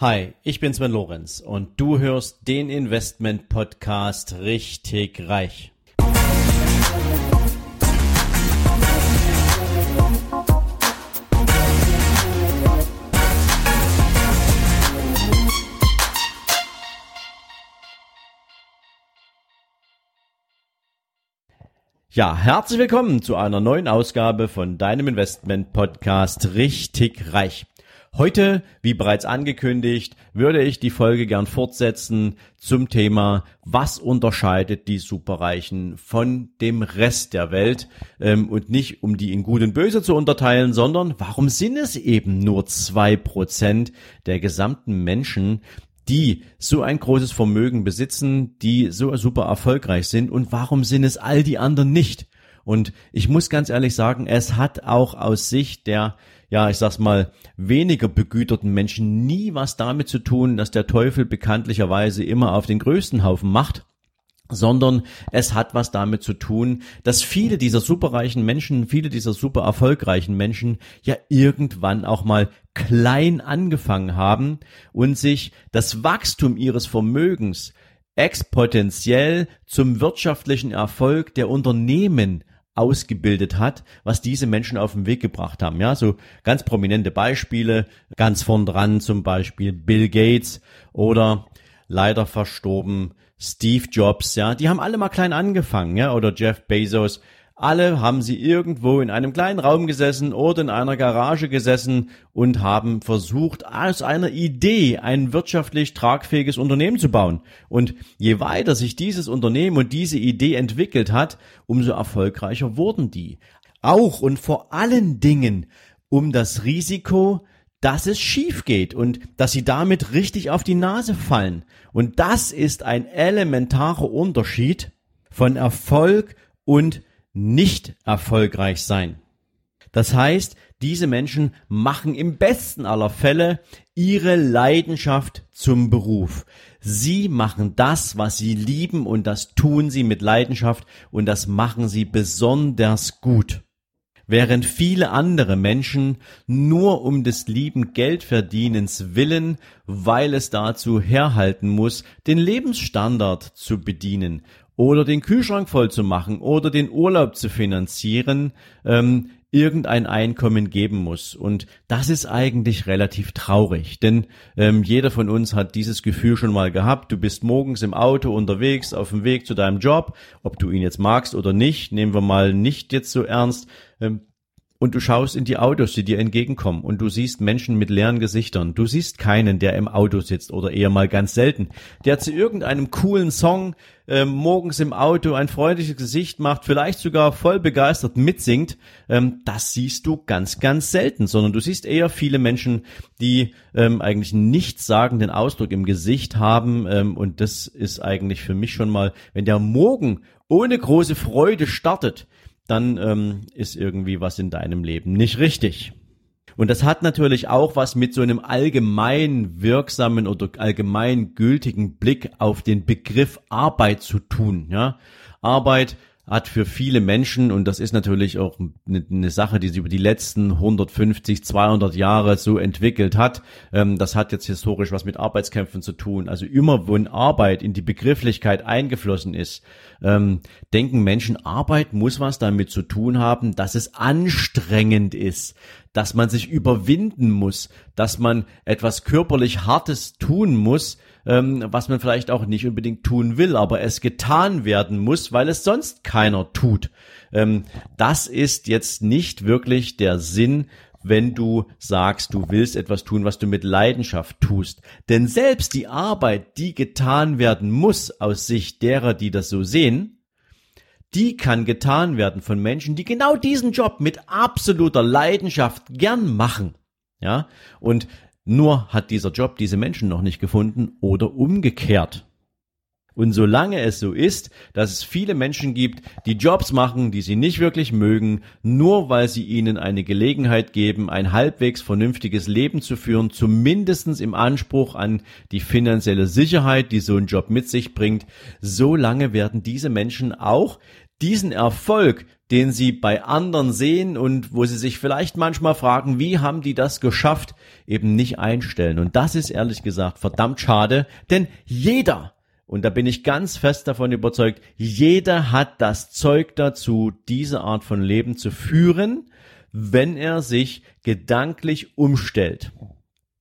Hi, ich bin Sven Lorenz und du hörst den Investment Podcast richtig reich. Ja, herzlich willkommen zu einer neuen Ausgabe von deinem Investment Podcast richtig reich. Heute, wie bereits angekündigt, würde ich die Folge gern fortsetzen zum Thema, was unterscheidet die Superreichen von dem Rest der Welt ähm, und nicht um die in Gut und Böse zu unterteilen, sondern warum sind es eben nur zwei Prozent der gesamten Menschen, die so ein großes Vermögen besitzen, die so super erfolgreich sind und warum sind es all die anderen nicht? Und ich muss ganz ehrlich sagen, es hat auch aus Sicht der ja, ich sag's mal, weniger begüterten Menschen nie was damit zu tun, dass der Teufel bekanntlicherweise immer auf den größten Haufen macht sondern es hat was damit zu tun, dass viele dieser superreichen Menschen, viele dieser super erfolgreichen Menschen ja irgendwann auch mal klein angefangen haben und sich das Wachstum ihres Vermögens exponentiell zum wirtschaftlichen Erfolg der Unternehmen ausgebildet hat, was diese Menschen auf den Weg gebracht haben. Ja, so ganz prominente Beispiele, ganz vorn dran zum Beispiel Bill Gates oder leider verstorben Steve Jobs, ja, die haben alle mal klein angefangen, ja, oder Jeff Bezos, alle haben sie irgendwo in einem kleinen Raum gesessen oder in einer Garage gesessen und haben versucht, aus einer Idee ein wirtschaftlich tragfähiges Unternehmen zu bauen. Und je weiter sich dieses Unternehmen und diese Idee entwickelt hat, umso erfolgreicher wurden die. Auch und vor allen Dingen um das Risiko, dass es schief geht und dass sie damit richtig auf die Nase fallen. Und das ist ein elementarer Unterschied von Erfolg und nicht erfolgreich sein. Das heißt, diese Menschen machen im besten aller Fälle ihre Leidenschaft zum Beruf. Sie machen das, was sie lieben und das tun sie mit Leidenschaft und das machen sie besonders gut. Während viele andere Menschen nur um des lieben Geldverdienens willen, weil es dazu herhalten muss, den Lebensstandard zu bedienen, oder den Kühlschrank voll zu machen oder den Urlaub zu finanzieren, ähm, irgendein Einkommen geben muss. Und das ist eigentlich relativ traurig, denn ähm, jeder von uns hat dieses Gefühl schon mal gehabt. Du bist morgens im Auto unterwegs, auf dem Weg zu deinem Job, ob du ihn jetzt magst oder nicht, nehmen wir mal nicht jetzt so ernst. Ähm, und du schaust in die Autos, die dir entgegenkommen und du siehst Menschen mit leeren Gesichtern. Du siehst keinen, der im Auto sitzt oder eher mal ganz selten, der zu irgendeinem coolen Song äh, morgens im Auto ein freundliches Gesicht macht, vielleicht sogar voll begeistert mitsingt. Ähm, das siehst du ganz, ganz selten, sondern du siehst eher viele Menschen, die ähm, eigentlich nichtssagenden Ausdruck im Gesicht haben ähm, und das ist eigentlich für mich schon mal, wenn der Morgen ohne große Freude startet, dann ähm, ist irgendwie was in deinem Leben nicht richtig. Und das hat natürlich auch was mit so einem allgemein wirksamen oder allgemein gültigen Blick auf den Begriff Arbeit zu tun. Ja, Arbeit hat für viele Menschen, und das ist natürlich auch eine, Sache, die sich über die letzten 150, 200 Jahre so entwickelt hat, ähm, das hat jetzt historisch was mit Arbeitskämpfen zu tun. Also immer, wo Arbeit in die Begrifflichkeit eingeflossen ist, ähm, denken Menschen, Arbeit muss was damit zu tun haben, dass es anstrengend ist, dass man sich überwinden muss, dass man etwas körperlich Hartes tun muss, ähm, was man vielleicht auch nicht unbedingt tun will, aber es getan werden muss, weil es sonst keiner tut. Ähm, das ist jetzt nicht wirklich der Sinn wenn du sagst, du willst etwas tun, was du mit Leidenschaft tust. Denn selbst die Arbeit, die getan werden muss aus Sicht derer, die das so sehen, die kann getan werden von Menschen, die genau diesen Job mit absoluter Leidenschaft gern machen. Ja, und nur hat dieser Job diese Menschen noch nicht gefunden oder umgekehrt. Und solange es so ist, dass es viele Menschen gibt, die Jobs machen, die sie nicht wirklich mögen, nur weil sie ihnen eine Gelegenheit geben, ein halbwegs vernünftiges Leben zu führen, zumindestens im Anspruch an die finanzielle Sicherheit, die so ein Job mit sich bringt, solange werden diese Menschen auch diesen Erfolg den sie bei anderen sehen und wo sie sich vielleicht manchmal fragen, wie haben die das geschafft, eben nicht einstellen. Und das ist ehrlich gesagt verdammt schade, denn jeder, und da bin ich ganz fest davon überzeugt, jeder hat das Zeug dazu, diese Art von Leben zu führen, wenn er sich gedanklich umstellt.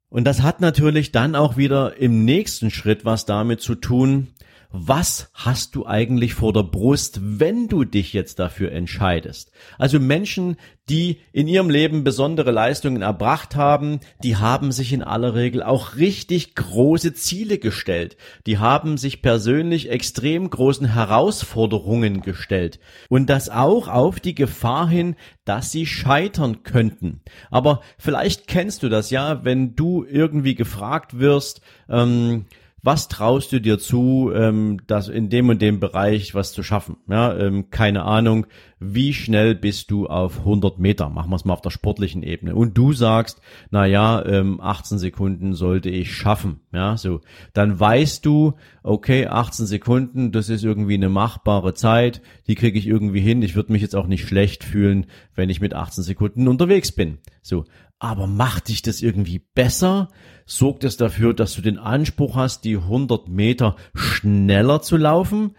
Und das hat natürlich dann auch wieder im nächsten Schritt was damit zu tun, was hast du eigentlich vor der Brust, wenn du dich jetzt dafür entscheidest? Also Menschen, die in ihrem Leben besondere Leistungen erbracht haben, die haben sich in aller Regel auch richtig große Ziele gestellt. Die haben sich persönlich extrem großen Herausforderungen gestellt. Und das auch auf die Gefahr hin, dass sie scheitern könnten. Aber vielleicht kennst du das ja, wenn du irgendwie gefragt wirst, ähm, was traust du dir zu, ähm, das in dem und dem Bereich was zu schaffen? Ja, ähm, keine Ahnung, wie schnell bist du auf 100 Meter? Machen wir es mal auf der sportlichen Ebene. Und du sagst, na ja, ähm, 18 Sekunden sollte ich schaffen. Ja, so. Dann weißt du, okay, 18 Sekunden, das ist irgendwie eine machbare Zeit, die kriege ich irgendwie hin. Ich würde mich jetzt auch nicht schlecht fühlen, wenn ich mit 18 Sekunden unterwegs bin. So. Aber macht dich das irgendwie besser? Sorgt es dafür, dass du den Anspruch hast, die 100 Meter schneller zu laufen?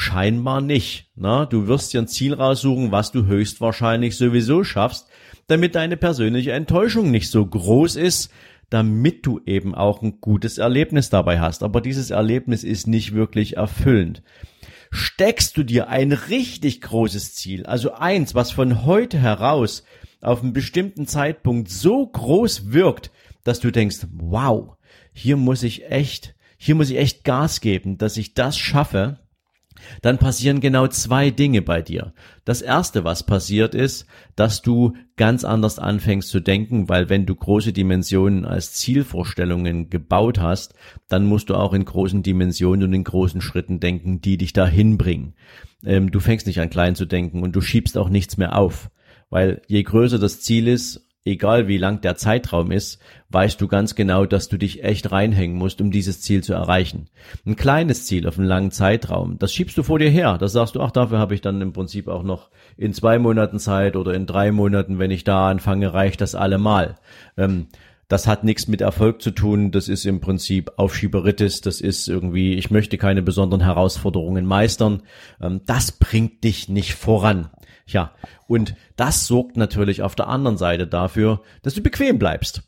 Scheinbar nicht. Na, du wirst dir ein Ziel raussuchen, was du höchstwahrscheinlich sowieso schaffst, damit deine persönliche Enttäuschung nicht so groß ist, damit du eben auch ein gutes Erlebnis dabei hast. Aber dieses Erlebnis ist nicht wirklich erfüllend. Steckst du dir ein richtig großes Ziel, also eins, was von heute heraus auf einen bestimmten Zeitpunkt so groß wirkt, dass du denkst, wow, hier muss ich echt, hier muss ich echt Gas geben, dass ich das schaffe, dann passieren genau zwei Dinge bei dir. Das erste, was passiert ist, dass du ganz anders anfängst zu denken, weil wenn du große Dimensionen als Zielvorstellungen gebaut hast, dann musst du auch in großen Dimensionen und in großen Schritten denken, die dich dahin bringen. Ähm, du fängst nicht an klein zu denken und du schiebst auch nichts mehr auf. Weil je größer das Ziel ist, egal wie lang der Zeitraum ist, weißt du ganz genau, dass du dich echt reinhängen musst, um dieses Ziel zu erreichen. Ein kleines Ziel auf einen langen Zeitraum, das schiebst du vor dir her. Das sagst du, ach, dafür habe ich dann im Prinzip auch noch in zwei Monaten Zeit oder in drei Monaten, wenn ich da anfange, reicht das allemal. Ähm, das hat nichts mit Erfolg zu tun. Das ist im Prinzip Aufschieberitis. Das ist irgendwie, ich möchte keine besonderen Herausforderungen meistern. Ähm, das bringt dich nicht voran. Ja, und das sorgt natürlich auf der anderen Seite dafür, dass du bequem bleibst.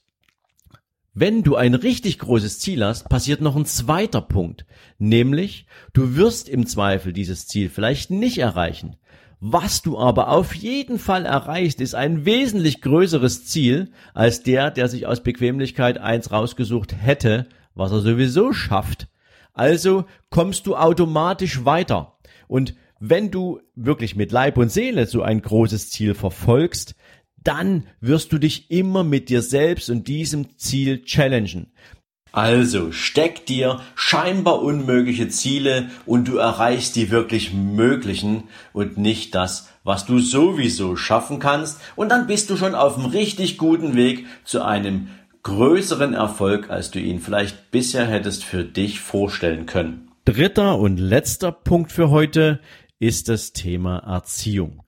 Wenn du ein richtig großes Ziel hast, passiert noch ein zweiter Punkt, nämlich du wirst im Zweifel dieses Ziel vielleicht nicht erreichen. Was du aber auf jeden Fall erreichst, ist ein wesentlich größeres Ziel als der, der sich aus Bequemlichkeit eins rausgesucht hätte, was er sowieso schafft. Also kommst du automatisch weiter. Und wenn du wirklich mit Leib und Seele so ein großes Ziel verfolgst, dann wirst du dich immer mit dir selbst und diesem Ziel challengen. Also steck dir scheinbar unmögliche Ziele und du erreichst die wirklich möglichen und nicht das, was du sowieso schaffen kannst und dann bist du schon auf einem richtig guten Weg zu einem größeren Erfolg, als du ihn vielleicht bisher hättest für dich vorstellen können. Dritter und letzter Punkt für heute ist das Thema Erziehung.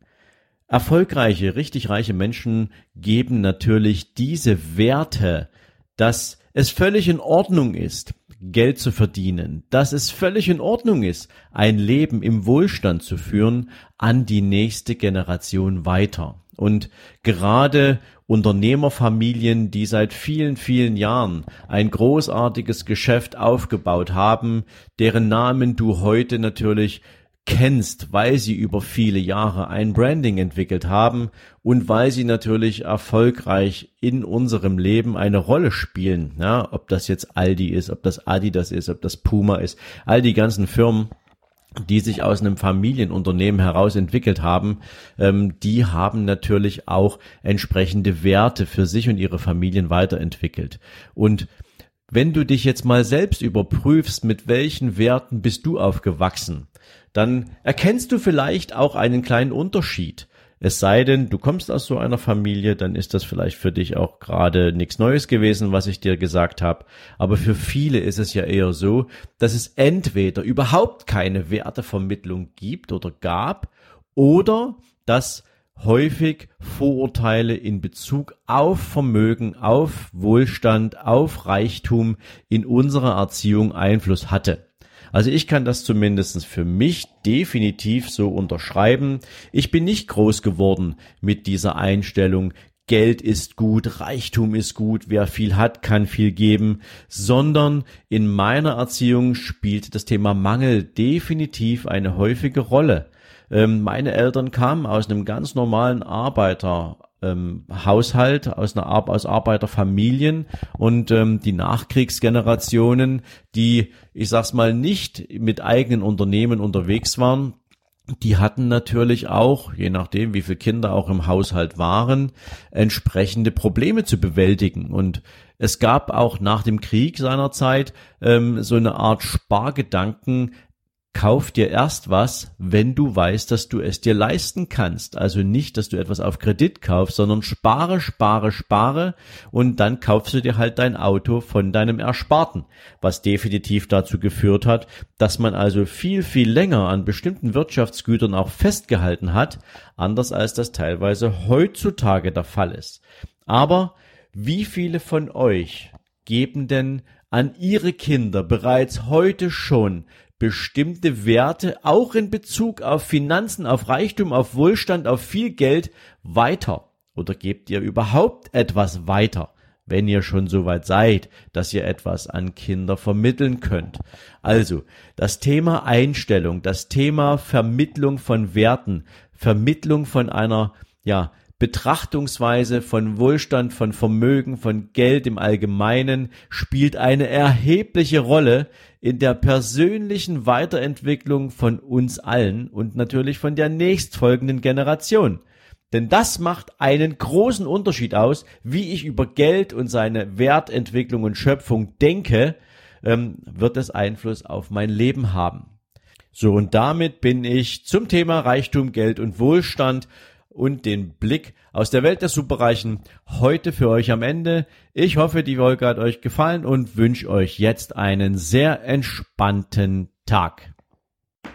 Erfolgreiche, richtig reiche Menschen geben natürlich diese Werte, dass es völlig in Ordnung ist, Geld zu verdienen, dass es völlig in Ordnung ist, ein Leben im Wohlstand zu führen, an die nächste Generation weiter. Und gerade Unternehmerfamilien, die seit vielen, vielen Jahren ein großartiges Geschäft aufgebaut haben, deren Namen du heute natürlich kennst, weil sie über viele Jahre ein Branding entwickelt haben und weil sie natürlich erfolgreich in unserem Leben eine Rolle spielen. Ja, ob das jetzt Aldi ist, ob das Adidas ist, ob das Puma ist, all die ganzen Firmen, die sich aus einem Familienunternehmen heraus entwickelt haben, ähm, die haben natürlich auch entsprechende Werte für sich und ihre Familien weiterentwickelt. Und wenn du dich jetzt mal selbst überprüfst, mit welchen Werten bist du aufgewachsen, dann erkennst du vielleicht auch einen kleinen Unterschied. Es sei denn, du kommst aus so einer Familie, dann ist das vielleicht für dich auch gerade nichts Neues gewesen, was ich dir gesagt habe. Aber für viele ist es ja eher so, dass es entweder überhaupt keine Wertevermittlung gibt oder gab, oder dass häufig Vorurteile in Bezug auf Vermögen, auf Wohlstand, auf Reichtum in unserer Erziehung Einfluss hatte. Also ich kann das zumindest für mich definitiv so unterschreiben. Ich bin nicht groß geworden mit dieser Einstellung, Geld ist gut, Reichtum ist gut, wer viel hat, kann viel geben, sondern in meiner Erziehung spielt das Thema Mangel definitiv eine häufige Rolle. Ähm, meine Eltern kamen aus einem ganz normalen Arbeiter, ähm, Haushalt, aus einer Ar aus Arbeiterfamilien und ähm, die Nachkriegsgenerationen, die, ich sag's mal, nicht mit eigenen Unternehmen unterwegs waren, die hatten natürlich auch, je nachdem, wie viele Kinder auch im Haushalt waren, entsprechende Probleme zu bewältigen. Und es gab auch nach dem Krieg seinerzeit ähm, so eine Art Spargedanken, Kauf dir erst was, wenn du weißt, dass du es dir leisten kannst. Also nicht, dass du etwas auf Kredit kaufst, sondern spare, spare, spare und dann kaufst du dir halt dein Auto von deinem Ersparten. Was definitiv dazu geführt hat, dass man also viel, viel länger an bestimmten Wirtschaftsgütern auch festgehalten hat, anders als das teilweise heutzutage der Fall ist. Aber wie viele von euch geben denn an ihre Kinder bereits heute schon bestimmte Werte auch in Bezug auf Finanzen, auf Reichtum, auf Wohlstand, auf viel Geld weiter? Oder gebt ihr überhaupt etwas weiter, wenn ihr schon so weit seid, dass ihr etwas an Kinder vermitteln könnt? Also, das Thema Einstellung, das Thema Vermittlung von Werten, Vermittlung von einer, ja, Betrachtungsweise von Wohlstand, von Vermögen, von Geld im Allgemeinen spielt eine erhebliche Rolle in der persönlichen Weiterentwicklung von uns allen und natürlich von der nächstfolgenden Generation. Denn das macht einen großen Unterschied aus, wie ich über Geld und seine Wertentwicklung und Schöpfung denke, ähm, wird es Einfluss auf mein Leben haben. So, und damit bin ich zum Thema Reichtum, Geld und Wohlstand und den Blick aus der Welt der Superreichen heute für euch am Ende. Ich hoffe, die Folge hat euch gefallen und wünsche euch jetzt einen sehr entspannten Tag.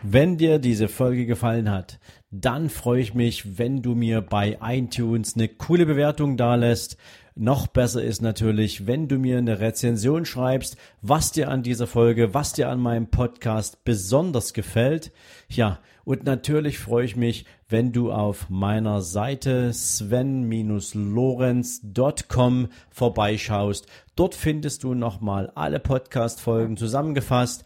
Wenn dir diese Folge gefallen hat, dann freue ich mich, wenn du mir bei iTunes eine coole Bewertung dalässt noch besser ist natürlich, wenn du mir eine Rezension schreibst, was dir an dieser Folge, was dir an meinem Podcast besonders gefällt. Ja, und natürlich freue ich mich, wenn du auf meiner Seite sven-lorenz.com vorbeischaust. Dort findest du nochmal alle Podcast-Folgen zusammengefasst